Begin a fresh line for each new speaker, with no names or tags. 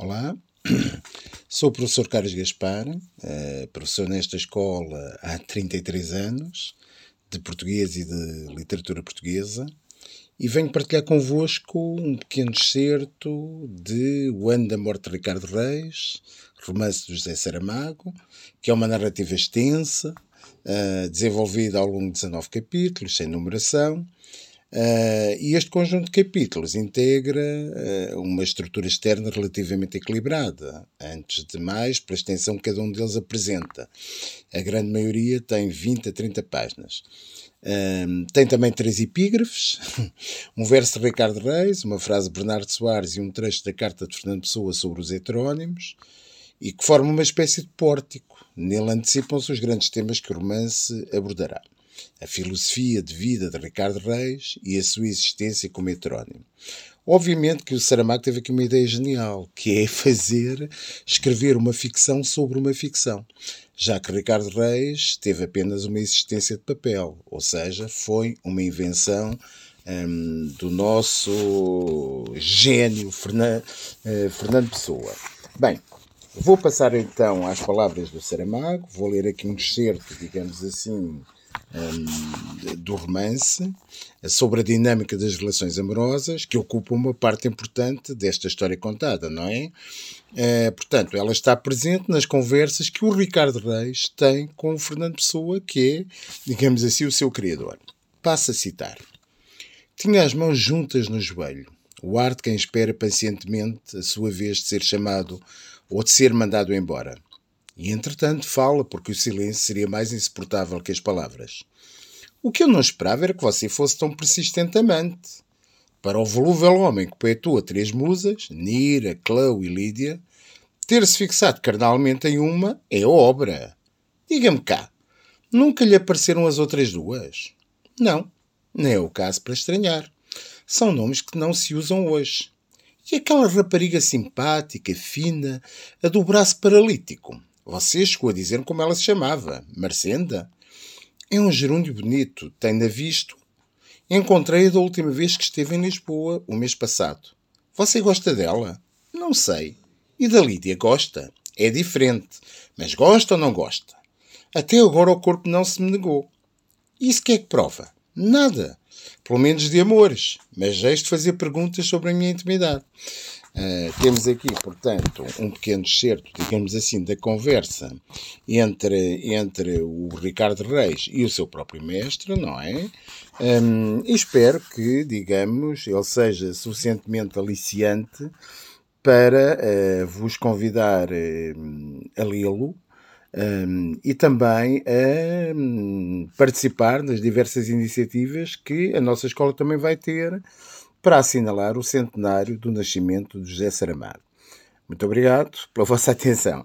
Olá, sou o professor Carlos Gaspar, eh, professor nesta escola há 33 anos, de português e de literatura portuguesa, e venho partilhar convosco um pequeno excerto de O Ano da Morte de Ricardo Reis, romance de José Saramago, que é uma narrativa extensa, eh, desenvolvida ao longo de 19 capítulos, sem numeração, Uh, e este conjunto de capítulos integra uh, uma estrutura externa relativamente equilibrada, antes de mais, pela extensão que cada um deles apresenta. A grande maioria tem 20 a 30 páginas. Uh, tem também três epígrafes, um verso de Ricardo Reis, uma frase de Bernardo Soares e um trecho da carta de Fernando Pessoa sobre os heterónimos, e que forma uma espécie de pórtico. Nele antecipam-se os grandes temas que o romance abordará a filosofia de vida de Ricardo Reis e a sua existência como heterónimo. Obviamente que o Saramago teve aqui uma ideia genial, que é fazer, escrever uma ficção sobre uma ficção, já que Ricardo Reis teve apenas uma existência de papel, ou seja, foi uma invenção hum, do nosso gênio uh, Fernando Pessoa. Bem, vou passar então às palavras do Saramago, vou ler aqui um excerto, digamos assim, um, do romance, sobre a dinâmica das relações amorosas, que ocupa uma parte importante desta história contada, não é? Uh, portanto, ela está presente nas conversas que o Ricardo Reis tem com o Fernando Pessoa, que é, digamos assim, o seu criador. Passa a citar. Tinha as mãos juntas no joelho, o ar de quem espera pacientemente a sua vez de ser chamado ou de ser mandado embora. E entretanto fala, porque o silêncio seria mais insuportável que as palavras. O que eu não esperava era que você fosse tão persistente amante. Para o volúvel homem que poetou três musas, Nira, Clau e Lídia, ter-se fixado carnalmente em uma é obra. Diga-me cá, nunca lhe apareceram as outras duas? Não, nem é o caso para estranhar. São nomes que não se usam hoje. E aquela rapariga simpática, fina, a do braço paralítico? Você chegou a dizer como ela se chamava. Marcenda? É um gerúndio bonito. Tem-na visto? Encontrei-a da última vez que esteve em Lisboa, o mês passado. Você gosta dela? Não sei. E da Lídia gosta? É diferente. Mas gosta ou não gosta? Até agora o corpo não se me negou. Isso que é que prova? Nada. Pelo menos de amores. Mas jeito de fazer perguntas sobre a minha intimidade. Uh, temos aqui, portanto, um pequeno excerto, digamos assim, da conversa entre, entre o Ricardo Reis e o seu próprio mestre, não é? Um, e espero que, digamos, ele seja suficientemente aliciante para uh, vos convidar uh, a lê-lo. Um, e também a um, participar das diversas iniciativas que a nossa escola também vai ter para assinalar o centenário do nascimento de José Saramago. Muito obrigado pela vossa atenção.